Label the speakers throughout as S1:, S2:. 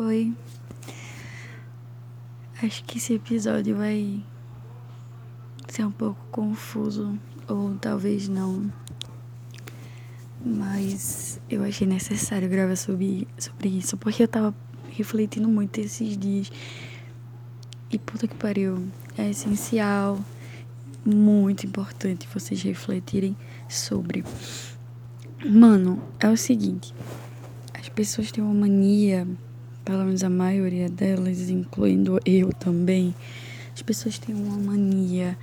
S1: Oi. Acho que esse episódio vai ser um pouco confuso, ou talvez não. Mas eu achei necessário gravar sobre, sobre isso, porque eu tava refletindo muito esses dias. E puta que pariu, é essencial, muito importante vocês refletirem sobre. Mano, é o seguinte: as pessoas têm uma mania pelo menos a maioria delas, incluindo eu também, as pessoas têm uma mania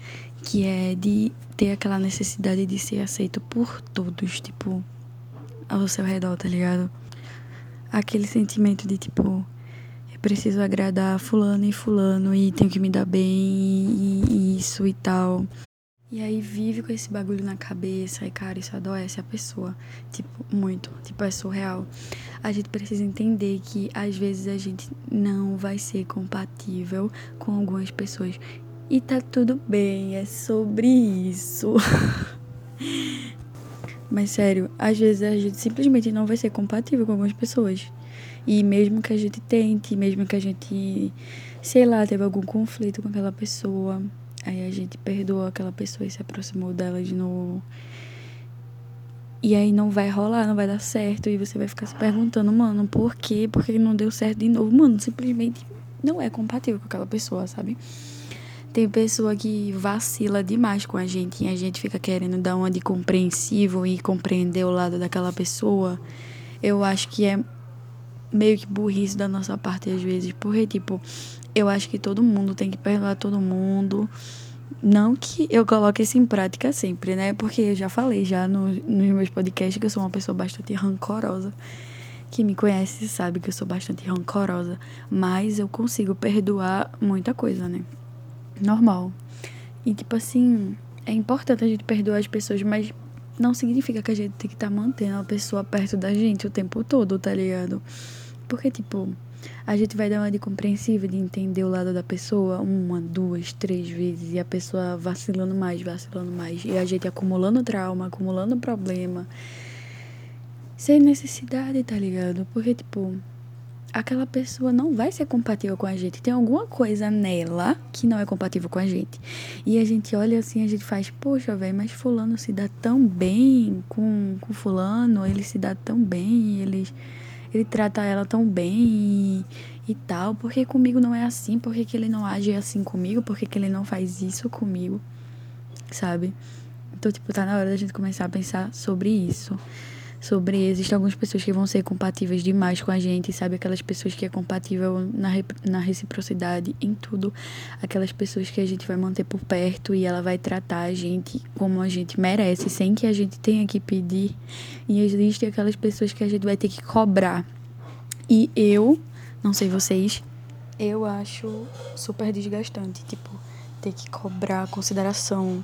S1: que é de ter aquela necessidade de ser aceito por todos, tipo, ao seu redor, tá ligado? Aquele sentimento de tipo, eu preciso agradar fulano e fulano e tenho que me dar bem e, e isso e tal. E aí vive com esse bagulho na cabeça e, cara, isso adoece a pessoa. Tipo, muito. Tipo, é surreal. A gente precisa entender que às vezes a gente não vai ser compatível com algumas pessoas. E tá tudo bem, é sobre isso. Mas sério, às vezes a gente simplesmente não vai ser compatível com algumas pessoas. E mesmo que a gente tente, mesmo que a gente, sei lá, teve algum conflito com aquela pessoa, Aí a gente perdoou aquela pessoa e se aproximou dela de novo. E aí não vai rolar, não vai dar certo. E você vai ficar se perguntando, mano, por quê? Por que não deu certo de novo? Mano, simplesmente não é compatível com aquela pessoa, sabe? Tem pessoa que vacila demais com a gente e a gente fica querendo dar uma de compreensivo e compreender o lado daquela pessoa. Eu acho que é meio que burrice da nossa parte às vezes, porque tipo, eu acho que todo mundo tem que perdoar todo mundo. Não que eu coloque isso em prática sempre, né? Porque eu já falei já no, nos meus podcasts que eu sou uma pessoa bastante rancorosa. Quem me conhece sabe que eu sou bastante rancorosa. Mas eu consigo perdoar muita coisa, né? Normal. E tipo assim, é importante a gente perdoar as pessoas, mas não significa que a gente tem que estar tá mantendo a pessoa perto da gente o tempo todo, tá ligado? Porque, tipo, a gente vai dar uma de compreensível, de entender o lado da pessoa uma, duas, três vezes e a pessoa vacilando mais, vacilando mais e a gente acumulando trauma, acumulando problema sem necessidade, tá ligado? Porque, tipo, aquela pessoa não vai ser compatível com a gente. Tem alguma coisa nela que não é compatível com a gente. E a gente olha assim, a gente faz, poxa, velho, mas fulano se dá tão bem com, com fulano, ele se dá tão bem, eles ele trata ela tão bem e, e tal. Por que comigo não é assim? Por que, ele não age assim comigo? Por que, que ele não faz isso comigo? Sabe? Então, tipo, tá na hora da gente começar a pensar sobre isso. Sobre existem algumas pessoas que vão ser compatíveis demais com a gente, sabe? Aquelas pessoas que é compatível na, na reciprocidade, em tudo. Aquelas pessoas que a gente vai manter por perto e ela vai tratar a gente como a gente merece, sem que a gente tenha que pedir. E existem aquelas pessoas que a gente vai ter que cobrar. E eu, não sei vocês, eu acho super desgastante, tipo, ter que cobrar consideração,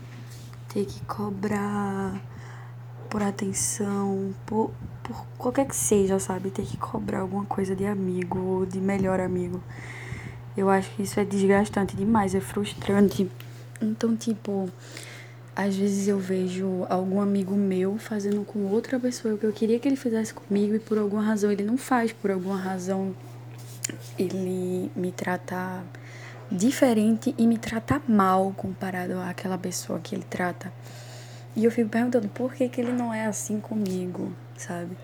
S1: ter que cobrar por atenção, por, por qualquer que seja, sabe? Ter que cobrar alguma coisa de amigo ou de melhor amigo. Eu acho que isso é desgastante demais, é frustrante. Então, tipo, às vezes eu vejo algum amigo meu fazendo com outra pessoa o que eu queria que ele fizesse comigo e por alguma razão ele não faz, por alguma razão ele me trata diferente e me trata mal comparado àquela pessoa que ele trata. E eu fico perguntando por que, que ele não é assim comigo, sabe?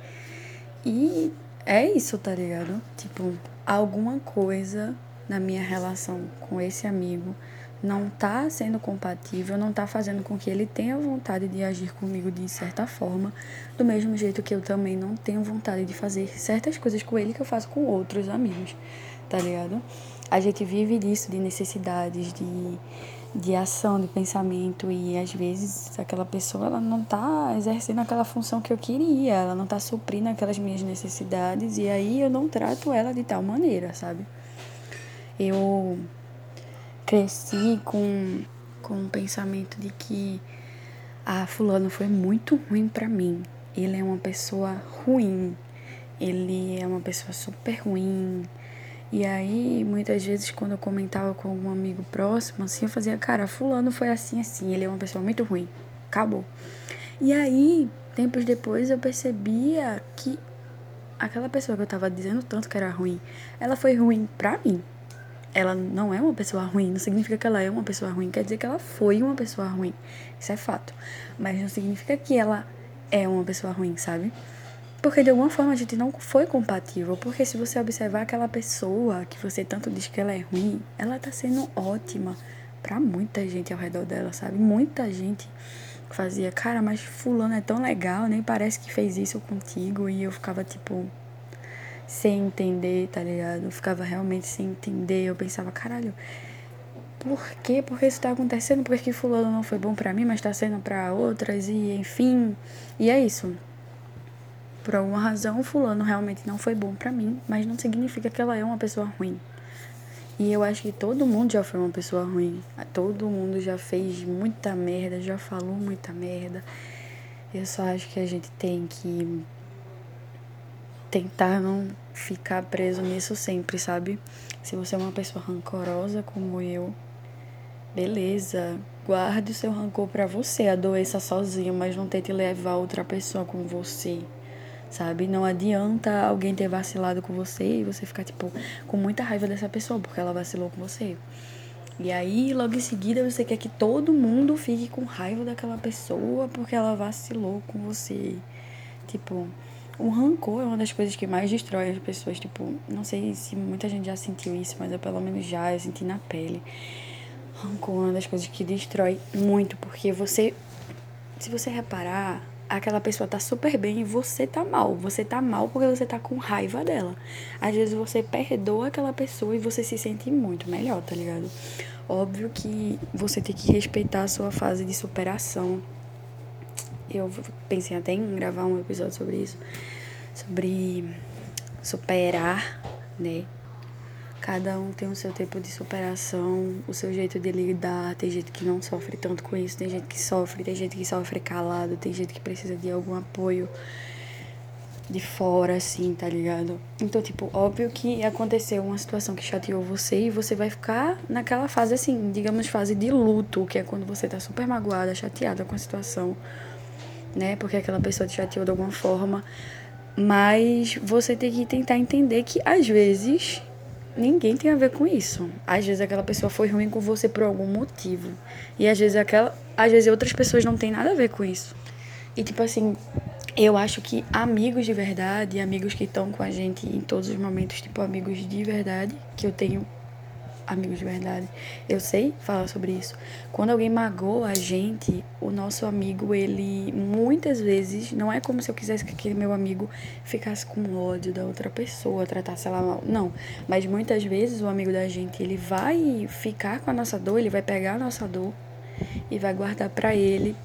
S1: E é isso, tá ligado? Tipo, alguma coisa na minha relação com esse amigo não tá sendo compatível, não tá fazendo com que ele tenha vontade de agir comigo de certa forma, do mesmo jeito que eu também não tenho vontade de fazer certas coisas com ele que eu faço com outros amigos, tá ligado? A gente vive disso, de necessidades, de de ação, de pensamento e às vezes aquela pessoa ela não está exercendo aquela função que eu queria, ela não está suprindo aquelas minhas necessidades e aí eu não trato ela de tal maneira, sabe? Eu cresci com com o pensamento de que ah, fulano foi muito ruim para mim. Ele é uma pessoa ruim. Ele é uma pessoa super ruim e aí, muitas vezes, quando eu comentava com algum amigo próximo, assim, eu fazia, cara, fulano foi assim, assim, ele é uma pessoa muito ruim. Acabou. E aí, tempos depois, eu percebia que aquela pessoa que eu tava dizendo tanto que era ruim, ela foi ruim pra mim. Ela não é uma pessoa ruim, não significa que ela é uma pessoa ruim, quer dizer que ela foi uma pessoa ruim. Isso é fato. Mas não significa que ela é uma pessoa ruim, sabe? Porque de alguma forma a gente não foi compatível. Porque se você observar aquela pessoa que você tanto diz que ela é ruim, ela tá sendo ótima para muita gente ao redor dela, sabe? Muita gente fazia, cara, mas fulano é tão legal, nem parece que fez isso contigo. E eu ficava tipo, sem entender, tá ligado? Eu ficava realmente sem entender. Eu pensava, caralho, por quê? Por que isso tá acontecendo? Por que fulano não foi bom para mim, mas tá sendo para outras? E enfim. E é isso. Por alguma razão, fulano realmente não foi bom para mim, mas não significa que ela é uma pessoa ruim. E eu acho que todo mundo já foi uma pessoa ruim. Todo mundo já fez muita merda, já falou muita merda. Eu só acho que a gente tem que tentar não ficar preso nisso sempre, sabe? Se você é uma pessoa rancorosa como eu, beleza, guarde o seu rancor para você, adoeça sozinho, mas não tente levar outra pessoa com você sabe? Não adianta alguém ter vacilado com você e você ficar, tipo, com muita raiva dessa pessoa porque ela vacilou com você. E aí, logo em seguida, você quer que todo mundo fique com raiva daquela pessoa porque ela vacilou com você. Tipo, o rancor é uma das coisas que mais destrói as pessoas. Tipo, não sei se muita gente já sentiu isso, mas eu pelo menos já, eu senti na pele. Rancor é uma das coisas que destrói muito, porque você. Se você reparar, aquela pessoa tá super bem e você tá mal. Você tá mal porque você tá com raiva dela. Às vezes você perdoa aquela pessoa e você se sente muito melhor, tá ligado? Óbvio que você tem que respeitar a sua fase de superação. Eu pensei até em gravar um episódio sobre isso. Sobre superar, né? Cada um tem o seu tempo de superação, o seu jeito de lidar. Tem gente que não sofre tanto com isso, tem gente que sofre, tem gente que sofre calado, tem gente que precisa de algum apoio de fora, assim, tá ligado? Então, tipo, óbvio que aconteceu uma situação que chateou você e você vai ficar naquela fase, assim, digamos, fase de luto, que é quando você tá super magoada, chateada com a situação, né? Porque aquela pessoa te chateou de alguma forma. Mas você tem que tentar entender que, às vezes, ninguém tem a ver com isso. Às vezes aquela pessoa foi ruim com você por algum motivo. E às vezes aquela, às vezes outras pessoas não têm nada a ver com isso. E tipo assim, eu acho que amigos de verdade, amigos que estão com a gente em todos os momentos, tipo amigos de verdade, que eu tenho amigos de verdade. Eu sei falar sobre isso. Quando alguém magoa a gente, o nosso amigo, ele muitas vezes, não é como se eu quisesse que aquele meu amigo ficasse com ódio da outra pessoa, tratasse ela mal. Não. Mas muitas vezes o amigo da gente, ele vai ficar com a nossa dor, ele vai pegar a nossa dor e vai guardar para ele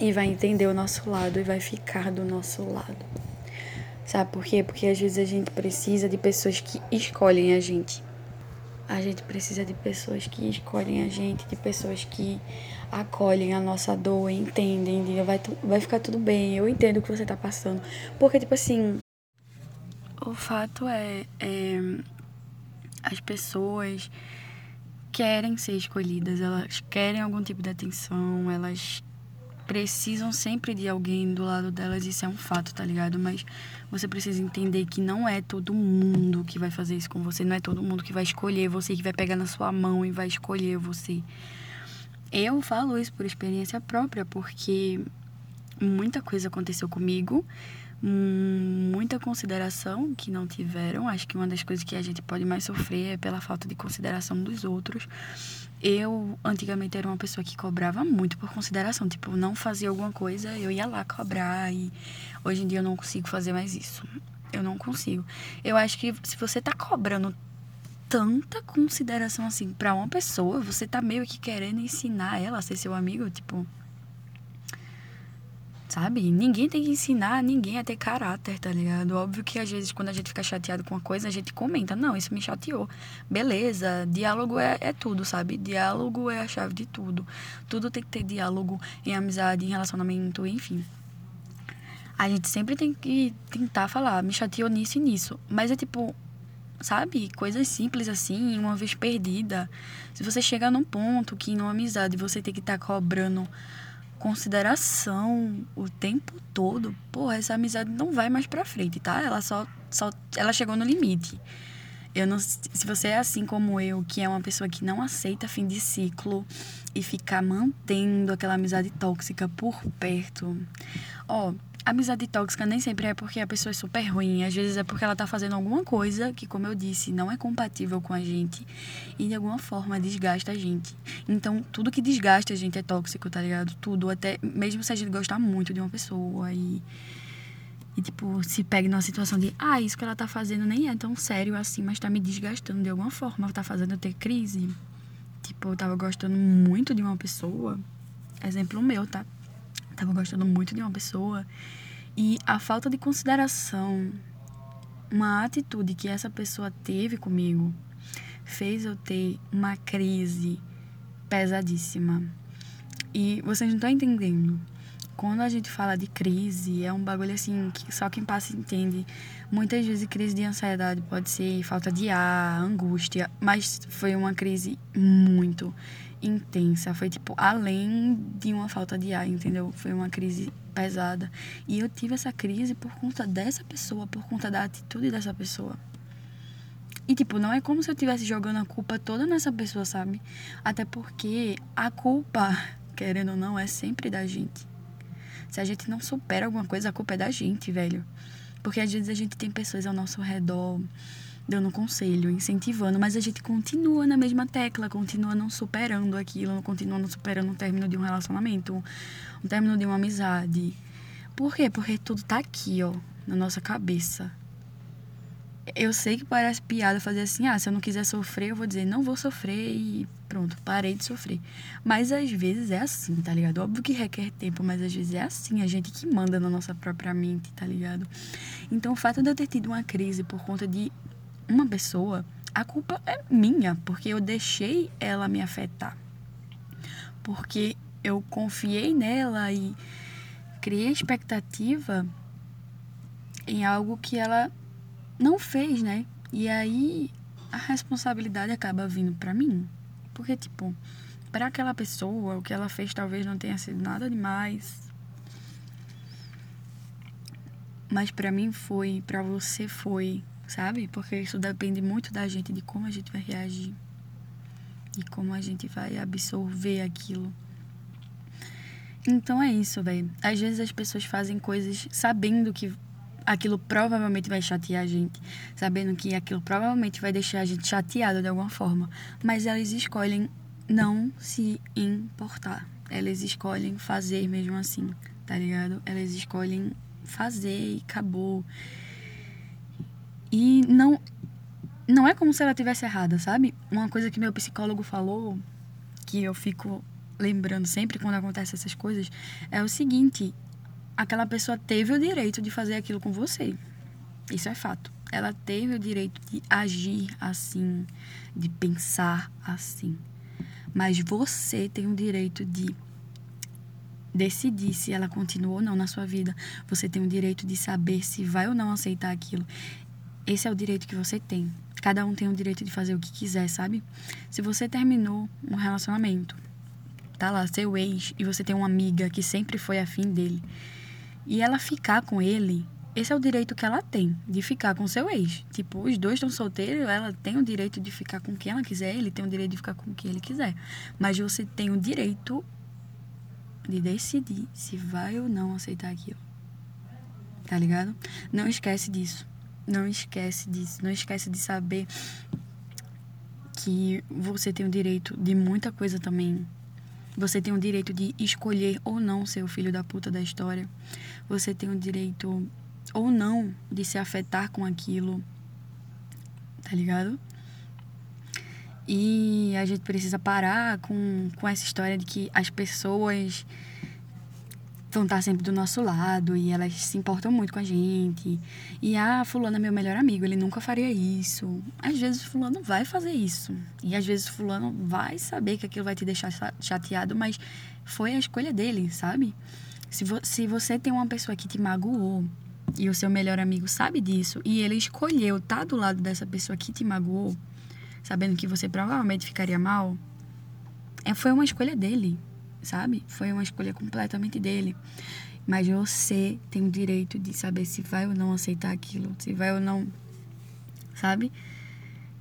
S1: e vai entender o nosso lado e vai ficar do nosso lado. Sabe por quê? Porque às vezes a gente precisa de pessoas que escolhem a gente. A gente precisa de pessoas que escolhem a gente, de pessoas que acolhem a nossa dor, entendem, vai, vai ficar tudo bem, eu entendo o que você tá passando. Porque, tipo assim, o fato é, é as pessoas querem ser escolhidas, elas querem algum tipo de atenção, elas precisam sempre de alguém do lado delas, isso é um fato, tá ligado? Mas você precisa entender que não é todo mundo que vai fazer isso com você, não é todo mundo que vai escolher você, que vai pegar na sua mão e vai escolher você. Eu falo isso por experiência própria, porque muita coisa aconteceu comigo, muita consideração que não tiveram. Acho que uma das coisas que a gente pode mais sofrer é pela falta de consideração dos outros eu antigamente era uma pessoa que cobrava muito por consideração, tipo, não fazia alguma coisa, eu ia lá cobrar e hoje em dia eu não consigo fazer mais isso. Eu não consigo. Eu acho que se você tá cobrando tanta consideração assim para uma pessoa, você tá meio que querendo ensinar ela a ser seu amigo, tipo, Sabe? Ninguém tem que ensinar ninguém a ter caráter, tá ligado? Óbvio que às vezes quando a gente fica chateado com uma coisa, a gente comenta, não, isso me chateou. Beleza, diálogo é, é tudo, sabe? Diálogo é a chave de tudo. Tudo tem que ter diálogo em amizade, em relacionamento, enfim. A gente sempre tem que tentar falar, me chateou nisso e nisso. Mas é tipo, sabe? Coisas simples assim, uma vez perdida. Se você chegar num ponto que numa amizade você tem que estar tá cobrando consideração o tempo todo, porra, essa amizade não vai mais pra frente, tá? Ela só, só ela chegou no limite. Eu não, se você é assim como eu, que é uma pessoa que não aceita fim de ciclo e ficar mantendo aquela amizade tóxica por perto. Ó, amizade tóxica nem sempre é porque a pessoa é super ruim, às vezes é porque ela tá fazendo alguma coisa que, como eu disse, não é compatível com a gente e de alguma forma desgasta a gente. Então, tudo que desgasta a gente é tóxico, tá ligado? Tudo, até mesmo se a gente gostar muito de uma pessoa e e, tipo, se pega numa situação de, ah, isso que ela tá fazendo nem é tão sério assim, mas tá me desgastando de alguma forma, tá fazendo eu ter crise. Tipo, eu tava gostando muito de uma pessoa, exemplo meu, tá? Tava gostando muito de uma pessoa e a falta de consideração, uma atitude que essa pessoa teve comigo, fez eu ter uma crise pesadíssima. E vocês não estão entendendo quando a gente fala de crise, é um bagulho assim que só quem passa entende. Muitas vezes crise de ansiedade pode ser falta de ar, angústia, mas foi uma crise muito intensa, foi tipo além de uma falta de ar, entendeu? Foi uma crise pesada. E eu tive essa crise por conta dessa pessoa, por conta da atitude dessa pessoa. E, tipo, não é como se eu estivesse jogando a culpa toda nessa pessoa, sabe? Até porque a culpa, querendo ou não, é sempre da gente. Se a gente não supera alguma coisa, a culpa é da gente, velho. Porque às vezes a gente tem pessoas ao nosso redor dando conselho, incentivando, mas a gente continua na mesma tecla, continua não superando aquilo, continua não superando o término de um relacionamento, o término de uma amizade. Por quê? Porque tudo tá aqui, ó, na nossa cabeça. Eu sei que parece piada fazer assim, ah, se eu não quiser sofrer, eu vou dizer, não vou sofrer e pronto, parei de sofrer. Mas às vezes é assim, tá ligado? Óbvio que requer tempo, mas às vezes é assim, a gente que manda na nossa própria mente, tá ligado? Então o fato de eu ter tido uma crise por conta de uma pessoa, a culpa é minha, porque eu deixei ela me afetar. Porque eu confiei nela e criei expectativa em algo que ela não fez, né? E aí a responsabilidade acaba vindo para mim. Porque, tipo, para aquela pessoa, o que ela fez talvez não tenha sido nada demais. Mas para mim foi, para você foi, sabe? Porque isso depende muito da gente, de como a gente vai reagir. E como a gente vai absorver aquilo. Então é isso, velho. Às vezes as pessoas fazem coisas sabendo que aquilo provavelmente vai chatear a gente, sabendo que aquilo provavelmente vai deixar a gente chateado de alguma forma, mas elas escolhem não se importar. Elas escolhem fazer mesmo assim, tá ligado? Elas escolhem fazer e acabou. E não não é como se ela tivesse errada, sabe? Uma coisa que meu psicólogo falou, que eu fico lembrando sempre quando acontecem essas coisas, é o seguinte: aquela pessoa teve o direito de fazer aquilo com você. Isso é fato. Ela teve o direito de agir assim, de pensar assim. Mas você tem o direito de decidir se ela continua ou não na sua vida. Você tem o direito de saber se vai ou não aceitar aquilo. Esse é o direito que você tem. Cada um tem o direito de fazer o que quiser, sabe? Se você terminou um relacionamento, tá lá, seu ex, e você tem uma amiga que sempre foi afim dele, e ela ficar com ele, esse é o direito que ela tem, de ficar com seu ex. Tipo, os dois estão solteiros, ela tem o direito de ficar com quem ela quiser, ele tem o direito de ficar com quem ele quiser. Mas você tem o direito de decidir se vai ou não aceitar aquilo. Tá ligado? Não esquece disso. Não esquece disso. Não esquece de saber que você tem o direito de muita coisa também você tem o direito de escolher ou não ser o filho da puta da história. Você tem o direito ou não de se afetar com aquilo. Tá ligado? E a gente precisa parar com, com essa história de que as pessoas vão estar sempre do nosso lado e elas se importam muito com a gente. E ah, fulano é meu melhor amigo, ele nunca faria isso. Às vezes fulano vai fazer isso. E às vezes fulano vai saber que aquilo vai te deixar chateado, mas foi a escolha dele, sabe? Se, vo se você tem uma pessoa que te magoou e o seu melhor amigo sabe disso e ele escolheu estar tá do lado dessa pessoa que te magoou, sabendo que você provavelmente ficaria mal, é, foi uma escolha dele sabe? Foi uma escolha completamente dele. Mas você tem o direito de saber se vai ou não aceitar aquilo, se vai ou não, sabe?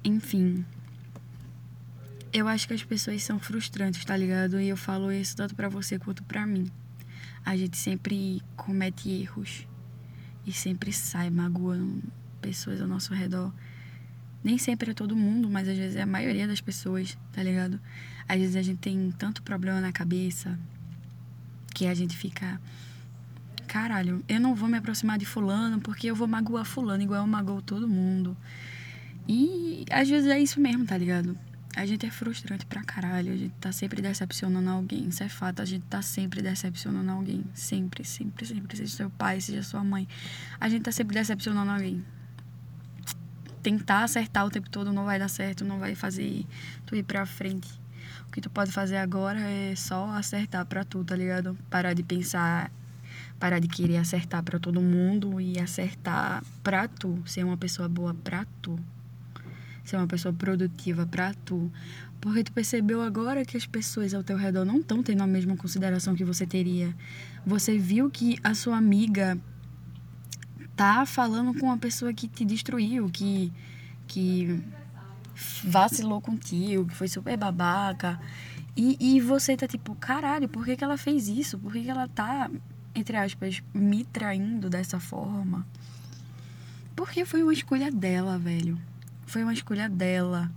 S1: Enfim. Eu acho que as pessoas são frustrantes, tá ligado? E eu falo isso tanto para você quanto para mim. A gente sempre comete erros e sempre sai magoando pessoas ao nosso redor. Nem sempre é todo mundo, mas às vezes é a maioria das pessoas, tá ligado? Às vezes a gente tem tanto problema na cabeça que a gente fica. Caralho, eu não vou me aproximar de Fulano porque eu vou magoar Fulano igual eu magoo todo mundo. E às vezes é isso mesmo, tá ligado? A gente é frustrante pra caralho, a gente tá sempre decepcionando alguém. Isso é fato, a gente tá sempre decepcionando alguém. Sempre, sempre, sempre. Seja seu pai, seja sua mãe. A gente tá sempre decepcionando alguém tentar acertar o tempo todo não vai dar certo, não vai fazer tu ir pra frente. O que tu pode fazer agora é só acertar pra tu, tá ligado? Parar de pensar, parar de querer acertar pra todo mundo e acertar pra tu, ser uma pessoa boa pra tu. Ser uma pessoa produtiva pra tu. Porque tu percebeu agora que as pessoas ao teu redor não estão tendo a mesma consideração que você teria. Você viu que a sua amiga tá falando com uma pessoa que te destruiu, que, que vacilou contigo, que foi super babaca. E, e você tá tipo, caralho, por que, que ela fez isso? Por que, que ela tá, entre aspas, me traindo dessa forma? Porque foi uma escolha dela, velho. Foi uma escolha dela.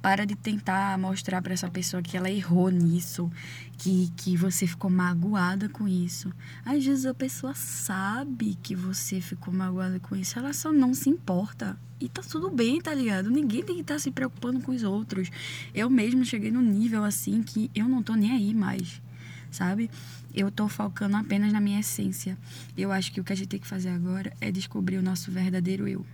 S1: Para de tentar mostrar para essa pessoa que ela errou nisso, que, que você ficou magoada com isso. Às vezes a pessoa sabe que você ficou magoada com isso, ela só não se importa. E tá tudo bem, tá ligado? Ninguém tem que estar tá se preocupando com os outros. Eu mesmo cheguei num nível assim que eu não tô nem aí mais, sabe? Eu tô focando apenas na minha essência. Eu acho que o que a gente tem que fazer agora é descobrir o nosso verdadeiro eu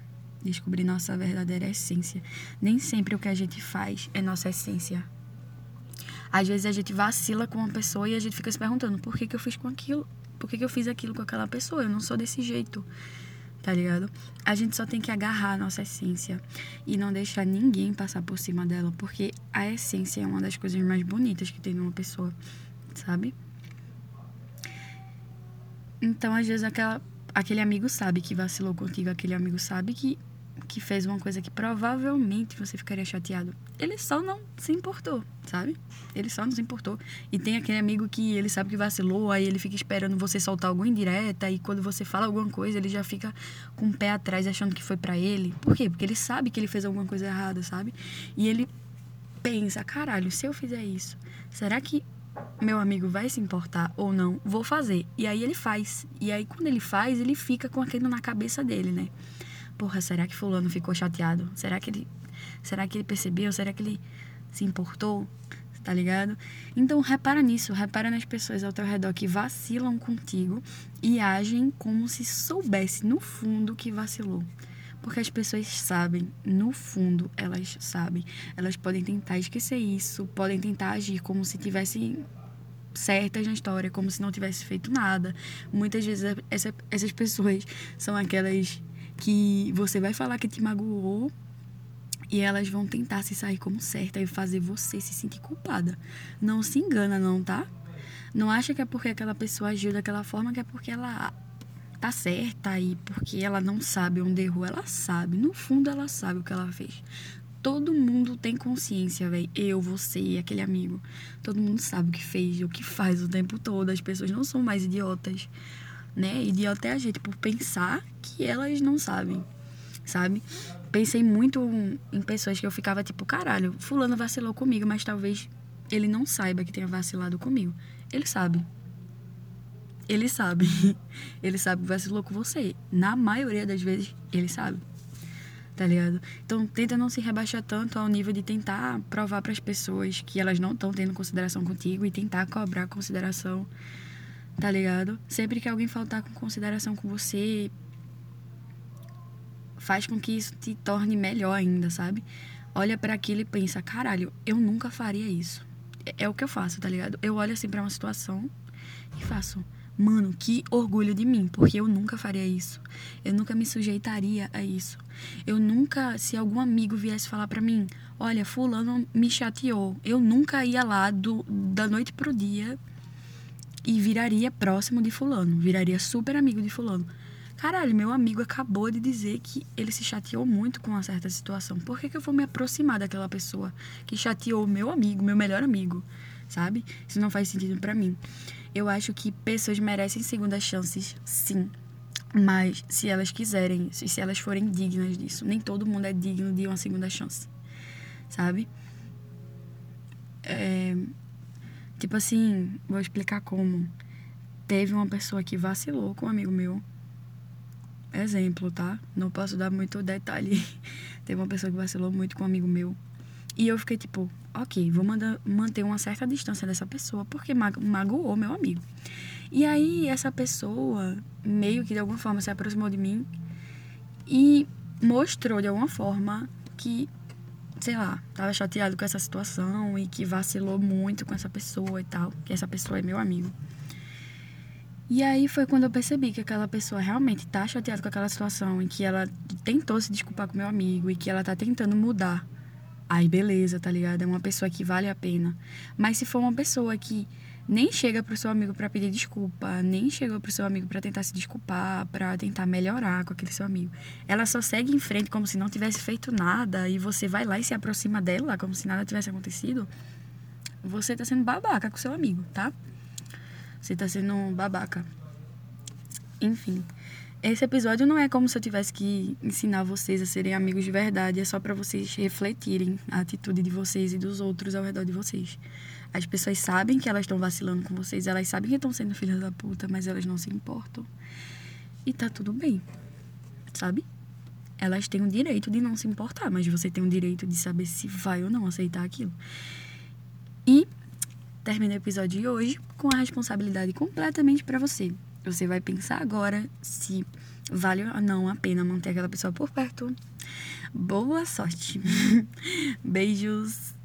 S1: descobrir nossa verdadeira essência. Nem sempre o que a gente faz é nossa essência. Às vezes a gente vacila com uma pessoa e a gente fica se perguntando por que, que eu fiz com aquilo? Por que, que eu fiz aquilo com aquela pessoa? Eu não sou desse jeito. Tá ligado? A gente só tem que agarrar a nossa essência e não deixar ninguém passar por cima dela, porque a essência é uma das coisas mais bonitas que tem numa pessoa, sabe? Então, às vezes, aquela, aquele amigo sabe que vacilou contigo, aquele amigo sabe que que fez uma coisa que provavelmente você ficaria chateado. Ele só não se importou, sabe? Ele só não se importou. E tem aquele amigo que ele sabe que vacilou, aí ele fica esperando você soltar alguma indireta, e quando você fala alguma coisa, ele já fica com o pé atrás achando que foi para ele. Por quê? Porque ele sabe que ele fez alguma coisa errada, sabe? E ele pensa, caralho, se eu fizer isso, será que meu amigo vai se importar ou não? Vou fazer. E aí ele faz. E aí quando ele faz, ele fica com aquilo na cabeça dele, né? Porra, será que fulano ficou chateado? Será que ele será que ele percebeu? Será que ele se importou? Tá ligado? Então repara nisso, repara nas pessoas ao teu redor que vacilam contigo e agem como se soubesse no fundo que vacilou. Porque as pessoas sabem, no fundo elas sabem. Elas podem tentar esquecer isso, podem tentar agir como se tivessem certas na história, como se não tivesse feito nada. Muitas vezes essa, essas pessoas são aquelas que você vai falar que te magoou e elas vão tentar se sair como certa e fazer você se sentir culpada. Não se engana, não, tá? Não acha que é porque aquela pessoa agiu daquela forma que é porque ela tá certa e porque ela não sabe onde errou. Ela sabe, no fundo ela sabe o que ela fez. Todo mundo tem consciência, velho. Eu, você, aquele amigo. Todo mundo sabe o que fez o que faz o tempo todo. As pessoas não são mais idiotas né? Idiota é a gente por pensar que elas não sabem, sabe? Pensei muito em pessoas que eu ficava tipo, caralho, fulano vacilou comigo, mas talvez ele não saiba que tenha vacilado comigo. Ele sabe. Ele sabe. Ele sabe que vacilou com você. Na maioria das vezes, ele sabe. Tá ligado? Então, tenta não se rebaixar tanto ao nível de tentar provar para as pessoas que elas não estão tendo consideração contigo e tentar cobrar consideração tá ligado? Sempre que alguém faltar com consideração com você, faz com que isso te torne melhor ainda, sabe? Olha para aquilo e pensa, caralho, eu nunca faria isso. É, é o que eu faço, tá ligado? Eu olho assim para uma situação e faço, mano, que orgulho de mim, porque eu nunca faria isso. Eu nunca me sujeitaria a isso. Eu nunca, se algum amigo viesse falar para mim, olha, fulano me chateou, eu nunca ia lá do, da noite pro dia e viraria próximo de fulano, viraria super amigo de fulano. Caralho, meu amigo acabou de dizer que ele se chateou muito com uma certa situação. Por que, que eu vou me aproximar daquela pessoa que chateou meu amigo, meu melhor amigo? Sabe? Isso não faz sentido para mim. Eu acho que pessoas merecem segundas chances, sim. Mas se elas quiserem, se elas forem dignas disso, nem todo mundo é digno de uma segunda chance. Sabe? É, tipo assim, vou explicar como. Teve uma pessoa que vacilou com um amigo meu exemplo, tá? Não posso dar muito detalhe. Teve uma pessoa que vacilou muito com um amigo meu. E eu fiquei tipo, ok, vou mandar, manter uma certa distância dessa pessoa, porque magoou meu amigo. E aí, essa pessoa, meio que de alguma forma, se aproximou de mim e mostrou de alguma forma que, sei lá, tava chateado com essa situação e que vacilou muito com essa pessoa e tal, que essa pessoa é meu amigo. E aí foi quando eu percebi que aquela pessoa realmente tá chateada com aquela situação e que ela tentou se desculpar com meu amigo e que ela tá tentando mudar. Aí beleza, tá ligado? É uma pessoa que vale a pena. Mas se for uma pessoa que nem chega pro seu amigo para pedir desculpa, nem chega pro seu amigo para tentar se desculpar, para tentar melhorar com aquele seu amigo. Ela só segue em frente como se não tivesse feito nada e você vai lá e se aproxima dela como se nada tivesse acontecido. Você tá sendo babaca com seu amigo, tá? Você tá sendo um babaca. Enfim. Esse episódio não é como se eu tivesse que ensinar vocês a serem amigos de verdade, é só para vocês refletirem a atitude de vocês e dos outros ao redor de vocês. As pessoas sabem que elas estão vacilando com vocês, elas sabem que estão sendo filhas da puta, mas elas não se importam. E tá tudo bem, sabe? Elas têm o direito de não se importar, mas você tem o direito de saber se vai ou não aceitar aquilo. E termina o episódio de hoje com a responsabilidade completamente para você. Você vai pensar agora se vale ou não a pena manter aquela pessoa por perto. Boa sorte. Beijos.